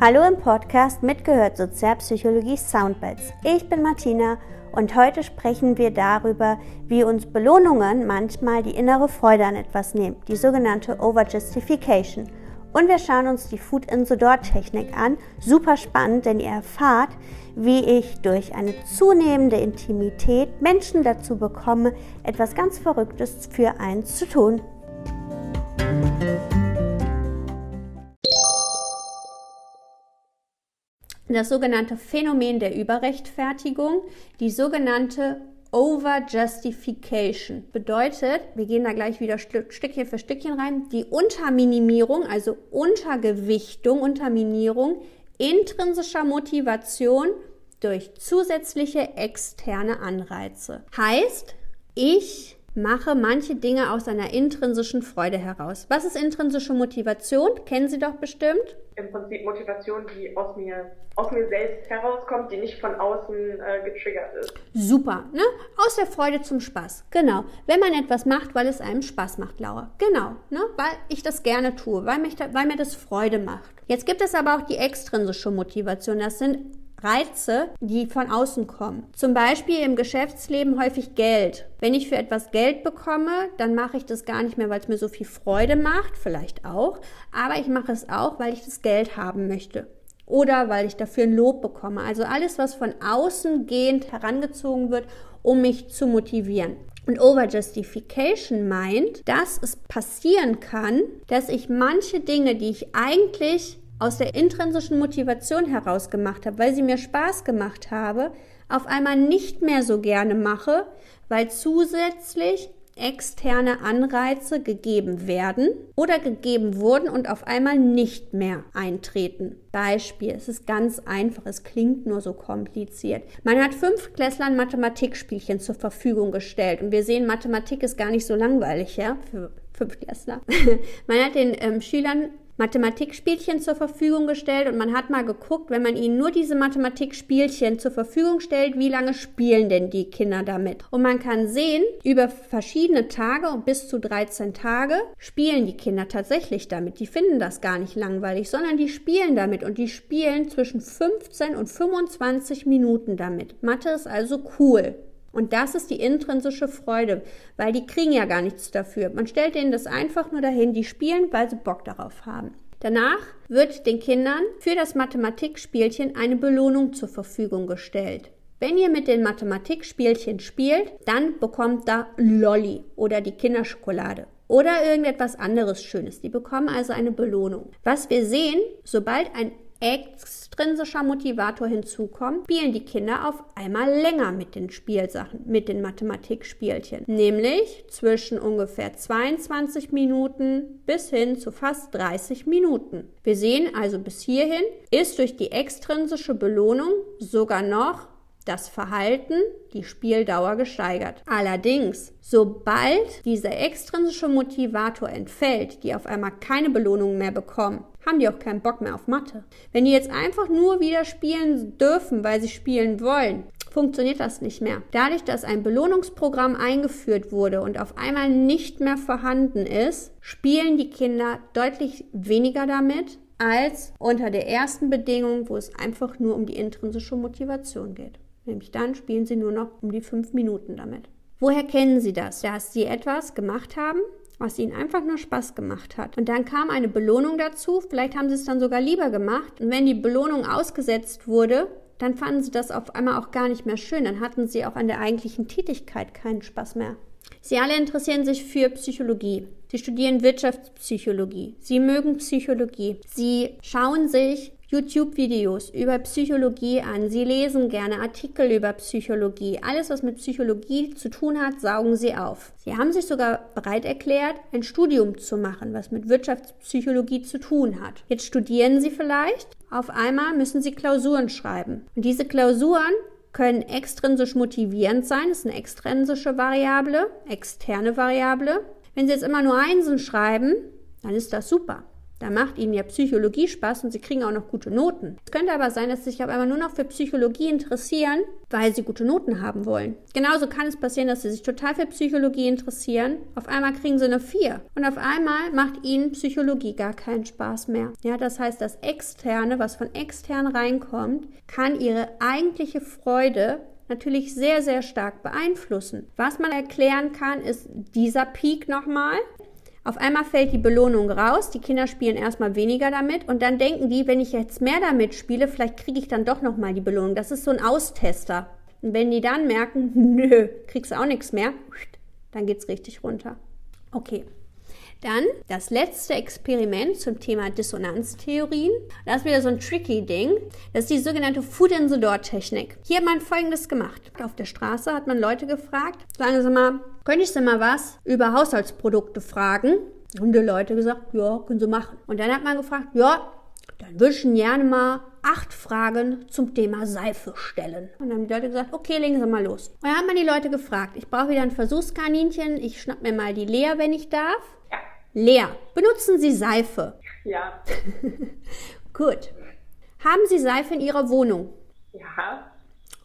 Hallo im Podcast Mitgehört Sozialpsychologie Soundbites. Ich bin Martina und heute sprechen wir darüber, wie uns Belohnungen manchmal die innere Freude an etwas nehmen, die sogenannte Overjustification. Und wir schauen uns die Food in the Door Technik an. Super spannend, denn ihr erfahrt, wie ich durch eine zunehmende Intimität Menschen dazu bekomme, etwas ganz Verrücktes für eins zu tun. Das sogenannte Phänomen der Überrechtfertigung, die sogenannte Overjustification. Bedeutet, wir gehen da gleich wieder Stückchen für Stückchen rein, die Unterminimierung, also Untergewichtung, Unterminierung intrinsischer Motivation durch zusätzliche externe Anreize. Heißt, ich mache manche Dinge aus einer intrinsischen Freude heraus. Was ist intrinsische Motivation? Kennen Sie doch bestimmt. Im Prinzip Motivation, die aus mir, aus mir selbst herauskommt, die nicht von außen äh, getriggert ist. Super, ne? Aus der Freude zum Spaß. Genau. Wenn man etwas macht, weil es einem Spaß macht, Laura. Genau, ne? Weil ich das gerne tue, weil, mich da, weil mir das Freude macht. Jetzt gibt es aber auch die extrinsische Motivation. Das sind Reize, die von außen kommen. Zum Beispiel im Geschäftsleben häufig Geld. Wenn ich für etwas Geld bekomme, dann mache ich das gar nicht mehr, weil es mir so viel Freude macht, vielleicht auch, aber ich mache es auch, weil ich das Geld haben möchte. Oder weil ich dafür ein Lob bekomme. Also alles, was von außen gehend herangezogen wird, um mich zu motivieren. Und Overjustification meint, dass es passieren kann, dass ich manche Dinge, die ich eigentlich aus der intrinsischen Motivation heraus gemacht habe, weil sie mir Spaß gemacht habe, auf einmal nicht mehr so gerne mache, weil zusätzlich externe Anreize gegeben werden oder gegeben wurden und auf einmal nicht mehr eintreten. Beispiel, es ist ganz einfach, es klingt nur so kompliziert. Man hat fünf Klässlern Mathematikspielchen zur Verfügung gestellt und wir sehen, Mathematik ist gar nicht so langweilig, ja, für fünf Klässler. Man hat den ähm, Schülern Mathematikspielchen zur Verfügung gestellt und man hat mal geguckt, wenn man ihnen nur diese Mathematikspielchen zur Verfügung stellt, wie lange spielen denn die Kinder damit? Und man kann sehen, über verschiedene Tage und bis zu 13 Tage spielen die Kinder tatsächlich damit. Die finden das gar nicht langweilig, sondern die spielen damit und die spielen zwischen 15 und 25 Minuten damit. Mathe ist also cool. Und das ist die intrinsische Freude, weil die kriegen ja gar nichts dafür. Man stellt ihnen das einfach nur dahin, die spielen, weil sie Bock darauf haben. Danach wird den Kindern für das Mathematikspielchen eine Belohnung zur Verfügung gestellt. Wenn ihr mit den Mathematikspielchen spielt, dann bekommt da Lolli oder die Kinderschokolade oder irgendetwas anderes Schönes. Die bekommen also eine Belohnung. Was wir sehen, sobald ein extrinsischer Motivator hinzukommt, spielen die Kinder auf einmal länger mit den Spielsachen, mit den Mathematikspielchen. Nämlich zwischen ungefähr 22 Minuten bis hin zu fast 30 Minuten. Wir sehen also bis hierhin ist durch die extrinsische Belohnung sogar noch das Verhalten, die Spieldauer gesteigert. Allerdings, sobald dieser extrinsische Motivator entfällt, die auf einmal keine Belohnung mehr bekommen, haben die auch keinen Bock mehr auf Mathe. Wenn die jetzt einfach nur wieder spielen dürfen, weil sie spielen wollen, funktioniert das nicht mehr. Dadurch, dass ein Belohnungsprogramm eingeführt wurde und auf einmal nicht mehr vorhanden ist, spielen die Kinder deutlich weniger damit als unter der ersten Bedingung, wo es einfach nur um die intrinsische Motivation geht. Nämlich dann spielen sie nur noch um die fünf Minuten damit. Woher kennen Sie das? Dass Sie etwas gemacht haben, was ihnen einfach nur Spaß gemacht hat. Und dann kam eine Belohnung dazu, vielleicht haben sie es dann sogar lieber gemacht. Und wenn die Belohnung ausgesetzt wurde, dann fanden sie das auf einmal auch gar nicht mehr schön. Dann hatten sie auch an der eigentlichen Tätigkeit keinen Spaß mehr. Sie alle interessieren sich für Psychologie. Sie studieren Wirtschaftspsychologie. Sie mögen Psychologie. Sie schauen sich YouTube-Videos über Psychologie an. Sie lesen gerne Artikel über Psychologie. Alles, was mit Psychologie zu tun hat, saugen Sie auf. Sie haben sich sogar bereit erklärt, ein Studium zu machen, was mit Wirtschaftspsychologie zu tun hat. Jetzt studieren Sie vielleicht. Auf einmal müssen Sie Klausuren schreiben. Und diese Klausuren können extrinsisch motivierend sein. Das ist eine extrinsische Variable, externe Variable. Wenn Sie jetzt immer nur Einsen schreiben, dann ist das super. Da macht ihnen ja Psychologie Spaß und sie kriegen auch noch gute Noten. Es könnte aber sein, dass sie sich auf einmal nur noch für Psychologie interessieren, weil sie gute Noten haben wollen. Genauso kann es passieren, dass sie sich total für Psychologie interessieren. Auf einmal kriegen sie eine 4. Und auf einmal macht ihnen Psychologie gar keinen Spaß mehr. Ja, das heißt, das Externe, was von extern reinkommt, kann ihre eigentliche Freude natürlich sehr, sehr stark beeinflussen. Was man erklären kann, ist dieser Peak nochmal. Auf einmal fällt die Belohnung raus, die Kinder spielen erstmal weniger damit und dann denken die, wenn ich jetzt mehr damit spiele, vielleicht kriege ich dann doch nochmal die Belohnung. Das ist so ein Austester. Und wenn die dann merken, nö, kriegst auch nichts mehr, dann geht's richtig runter. Okay. Dann das letzte Experiment zum Thema Dissonanztheorien. Das ist wieder so ein tricky Ding. Das ist die sogenannte Food in the Door Technik. Hier hat man folgendes gemacht. Auf der Straße hat man Leute gefragt, sagen Sie mal, könnte ich Sie mal was über Haushaltsprodukte fragen? Und die Leute gesagt, ja, können Sie machen. Und dann hat man gefragt, ja, dann würde ich gerne mal acht Fragen zum Thema Seife stellen. Und dann haben die Leute gesagt, okay, legen Sie mal los. Und dann hat man die Leute gefragt, ich brauche wieder ein Versuchskaninchen, ich schnapp mir mal die Lea, wenn ich darf. Lea, benutzen Sie Seife? Ja. Gut. Haben Sie Seife in Ihrer Wohnung? Ja.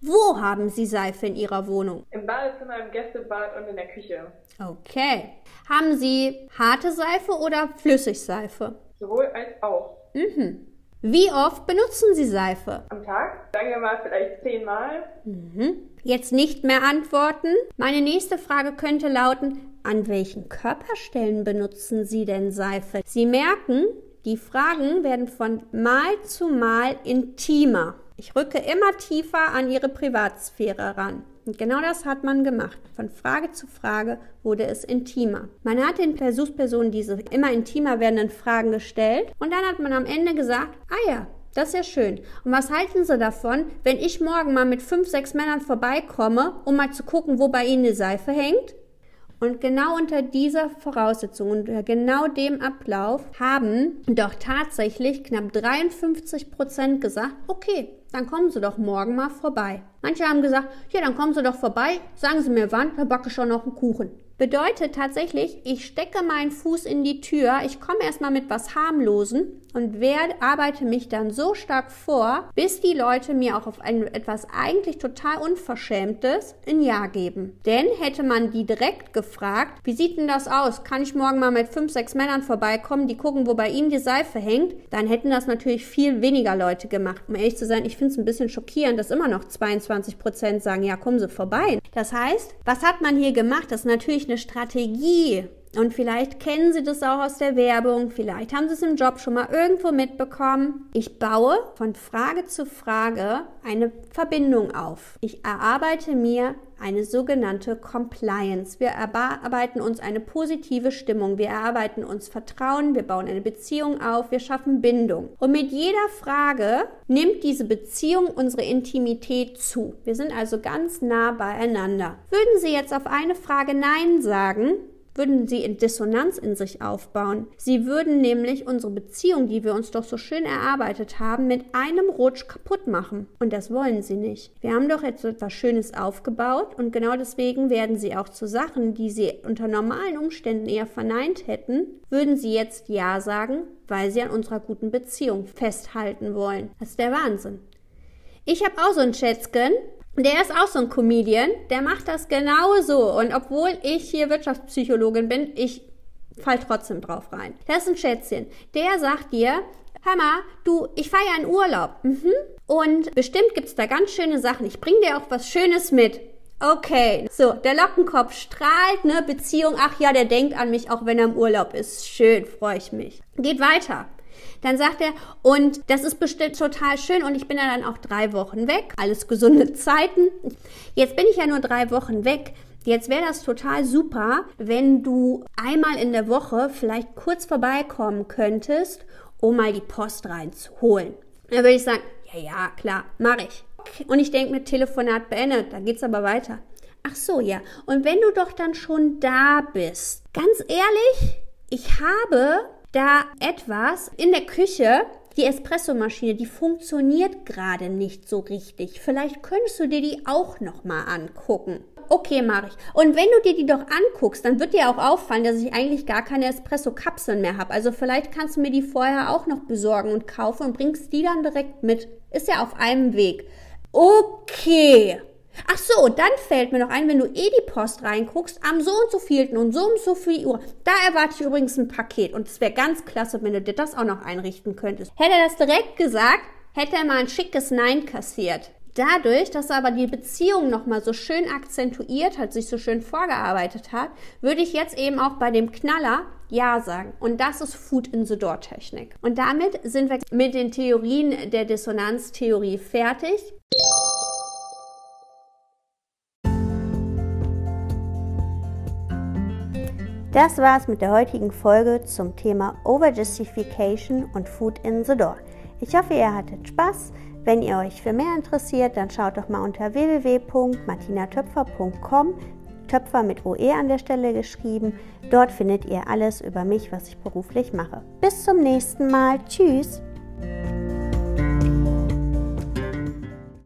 Wo haben Sie Seife in Ihrer Wohnung? Im Badezimmer, im Gästebad und in der Küche. Okay. Haben Sie harte Seife oder Flüssigseife? Sowohl als auch. Mhm. Wie oft benutzen Sie Seife? Am Tag? Sagen wir mal vielleicht zehnmal. Mhm. Jetzt nicht mehr antworten. Meine nächste Frage könnte lauten, an welchen Körperstellen benutzen Sie denn Seife? Sie merken, die Fragen werden von Mal zu Mal intimer. Ich rücke immer tiefer an Ihre Privatsphäre ran. Und genau das hat man gemacht. Von Frage zu Frage wurde es intimer. Man hat den Versuchspersonen diese immer intimer werdenden Fragen gestellt und dann hat man am Ende gesagt, ah ja, das ist ja schön. Und was halten Sie davon, wenn ich morgen mal mit fünf, sechs Männern vorbeikomme, um mal zu gucken, wo bei Ihnen die Seife hängt? Und genau unter dieser Voraussetzung und genau dem Ablauf haben doch tatsächlich knapp 53 Prozent gesagt, okay, dann kommen Sie doch morgen mal vorbei. Manche haben gesagt, ja, dann kommen Sie doch vorbei, sagen Sie mir wann, dann backe ich schon noch einen Kuchen bedeutet tatsächlich, ich stecke meinen Fuß in die Tür, ich komme erstmal mit was harmlosen und werde, arbeite mich dann so stark vor, bis die Leute mir auch auf ein, etwas eigentlich total Unverschämtes ein Ja geben. Denn hätte man die direkt gefragt, wie sieht denn das aus? Kann ich morgen mal mit fünf, sechs Männern vorbeikommen, die gucken, wo bei ihnen die Seife hängt? Dann hätten das natürlich viel weniger Leute gemacht. Um ehrlich zu sein, ich finde es ein bisschen schockierend, dass immer noch 22 Prozent sagen, ja, kommen Sie vorbei. Das heißt, was hat man hier gemacht? Das ist natürlich eine Strategie. Und vielleicht kennen Sie das auch aus der Werbung, vielleicht haben Sie es im Job schon mal irgendwo mitbekommen. Ich baue von Frage zu Frage eine Verbindung auf. Ich erarbeite mir eine sogenannte Compliance. Wir erarbeiten uns eine positive Stimmung, wir erarbeiten uns Vertrauen, wir bauen eine Beziehung auf, wir schaffen Bindung. Und mit jeder Frage nimmt diese Beziehung unsere Intimität zu. Wir sind also ganz nah beieinander. Würden Sie jetzt auf eine Frage Nein sagen, würden sie in Dissonanz in sich aufbauen. Sie würden nämlich unsere Beziehung, die wir uns doch so schön erarbeitet haben, mit einem Rutsch kaputt machen. Und das wollen sie nicht. Wir haben doch jetzt etwas Schönes aufgebaut und genau deswegen werden sie auch zu Sachen, die sie unter normalen Umständen eher verneint hätten, würden sie jetzt Ja sagen, weil sie an unserer guten Beziehung festhalten wollen. Das ist der Wahnsinn. Ich habe auch so ein Schätzchen, der ist auch so ein Comedian, der macht das genauso. Und obwohl ich hier Wirtschaftspsychologin bin, ich fall trotzdem drauf rein. Das ist ein Schätzchen. Der sagt dir, mal, du, ich ja in Urlaub. Mhm. Und bestimmt gibt's da ganz schöne Sachen. Ich bring dir auch was Schönes mit. Okay, so, der Lockenkopf strahlt, ne, Beziehung, ach ja, der denkt an mich, auch wenn er im Urlaub ist. Schön, freue ich mich. Geht weiter. Dann sagt er, und das ist bestimmt total schön und ich bin ja dann auch drei Wochen weg. Alles gesunde Zeiten. Jetzt bin ich ja nur drei Wochen weg. Jetzt wäre das total super, wenn du einmal in der Woche vielleicht kurz vorbeikommen könntest, um mal die Post reinzuholen. Dann würde ich sagen, ja, ja, klar, mache ich. Und ich denke mir, Telefonat beendet, da geht's aber weiter. Ach so, ja. Und wenn du doch dann schon da bist, ganz ehrlich, ich habe da etwas in der Küche, die Espressomaschine, die funktioniert gerade nicht so richtig. Vielleicht könntest du dir die auch noch mal angucken. okay, mache ich. Und wenn du dir die doch anguckst, dann wird dir auch auffallen, dass ich eigentlich gar keine Espresso-Kapseln mehr habe. Also vielleicht kannst du mir die vorher auch noch besorgen und kaufen und bringst die dann direkt mit. Ist ja auf einem Weg. Okay. Ach so, dann fällt mir noch ein, wenn du eh die Post reinguckst, am so und so vielten und so und so viel Uhr, da erwarte ich übrigens ein Paket und es wäre ganz klasse, wenn du dir das auch noch einrichten könntest. Hätte er das direkt gesagt, hätte er mal ein schickes Nein kassiert. Dadurch, dass er aber die Beziehung nochmal so schön akzentuiert hat, sich so schön vorgearbeitet hat, würde ich jetzt eben auch bei dem Knaller Ja sagen. Und das ist Food in the Door Technik. Und damit sind wir mit den Theorien der Dissonanztheorie fertig. Das war's mit der heutigen Folge zum Thema Overjustification und Food in the Door. Ich hoffe, ihr hattet Spaß. Wenn ihr euch für mehr interessiert, dann schaut doch mal unter www.martinatöpfer.com, Töpfer mit OE an der Stelle geschrieben. Dort findet ihr alles über mich, was ich beruflich mache. Bis zum nächsten Mal. Tschüss!